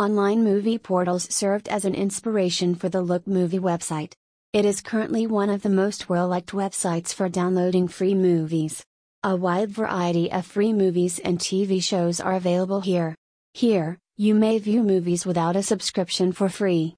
Online movie portals served as an inspiration for the Look Movie website. It is currently one of the most well liked websites for downloading free movies. A wide variety of free movies and TV shows are available here. Here, you may view movies without a subscription for free.